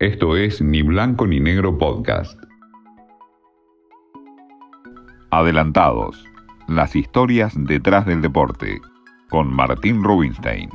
Esto es Ni Blanco ni Negro Podcast. Adelantados. Las historias detrás del deporte. Con Martín Rubinstein.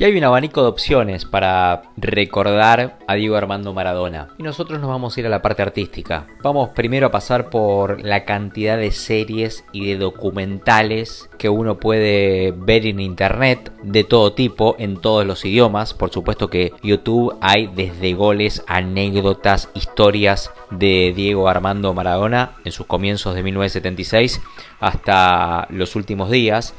Y hay un abanico de opciones para recordar a Diego Armando Maradona. Y nosotros nos vamos a ir a la parte artística. Vamos primero a pasar por la cantidad de series y de documentales que uno puede ver en internet de todo tipo, en todos los idiomas. Por supuesto que YouTube hay desde goles, anécdotas, historias de Diego Armando Maradona en sus comienzos de 1976 hasta los últimos días.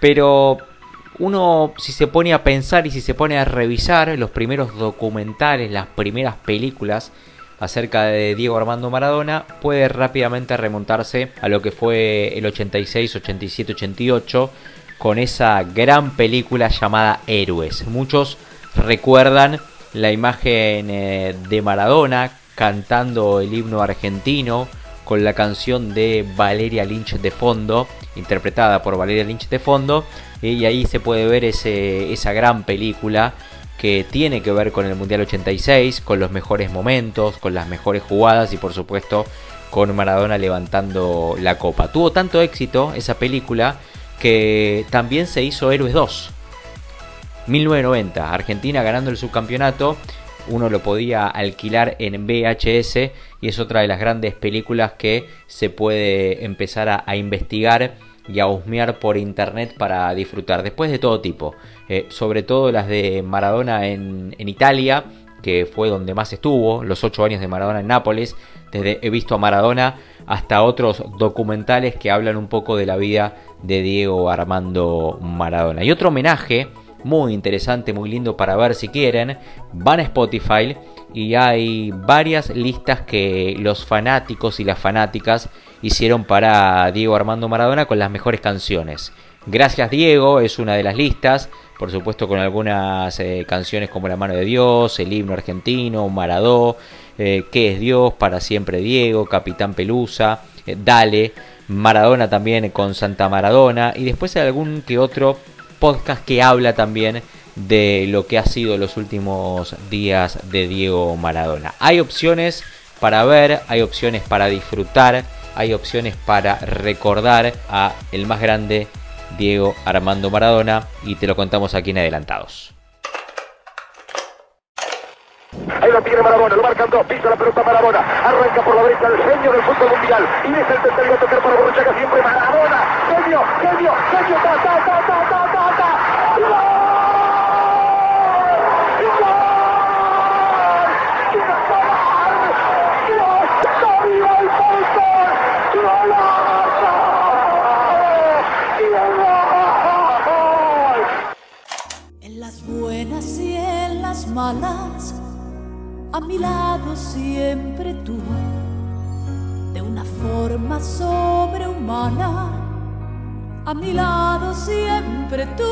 Pero uno si se pone a pensar y si se pone a revisar los primeros documentales, las primeras películas acerca de Diego Armando Maradona, puede rápidamente remontarse a lo que fue el 86, 87, 88 con esa gran película llamada Héroes. Muchos recuerdan la imagen eh, de Maradona cantando el himno argentino con la canción de Valeria Lynch de fondo, interpretada por Valeria Lynch de fondo, y ahí se puede ver ese, esa gran película que tiene que ver con el Mundial 86, con los mejores momentos, con las mejores jugadas y por supuesto con Maradona levantando la copa. Tuvo tanto éxito esa película que también se hizo Héroes 2. 1990, Argentina ganando el subcampeonato uno lo podía alquilar en VHS y es otra de las grandes películas que se puede empezar a, investigar y a husmear por internet para disfrutar. Después de todo tipo, eh, sobre todo las de Maradona en, Italia, que fue donde más estuvo, los ocho años de Maradona en Nápoles, desde he visto a Maradona hasta otros documentales que hablan un poco de la vida de Diego Armando Maradona. Y otro homenaje muy interesante, muy lindo para ver si quieren. Van a Spotify y hay varias listas que los fanáticos y las fanáticas hicieron para Diego Armando Maradona con las mejores canciones. Gracias Diego es una de las listas, por supuesto con algunas eh, canciones como La mano de Dios, El himno argentino, Maradó, eh, ¿Qué es Dios? Para siempre Diego, Capitán Pelusa, eh, Dale, Maradona también con Santa Maradona y después algún que otro podcast que habla también de lo que ha sido los últimos días de Diego Maradona. Hay opciones para ver, hay opciones para disfrutar, hay opciones para recordar a el más grande Diego Armando Maradona y te lo contamos aquí en adelantados. Ahí lo tiene Maradona, lo marcan dos, pisa la pelota Maradona, arranca por la derecha el genio del fútbol mundial y es el tercero a tocar para Borruchaga siempre Maradona, genio, genio, genio, ta, ta, ta, a mi lado siempre tú, de una forma sobrehumana, a mi lado siempre tú.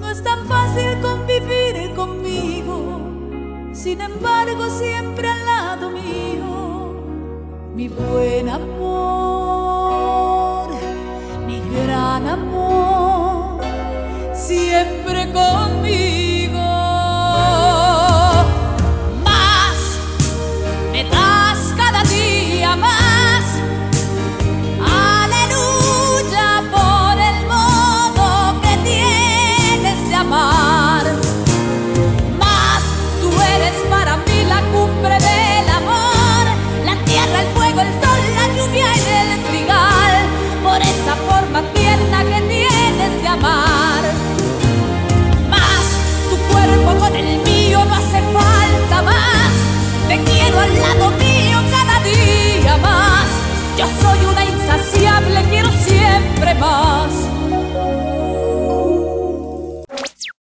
No es tan fácil convivir conmigo, sin embargo siempre al lado mío, mi buen amor, mi gran amor, siempre conmigo.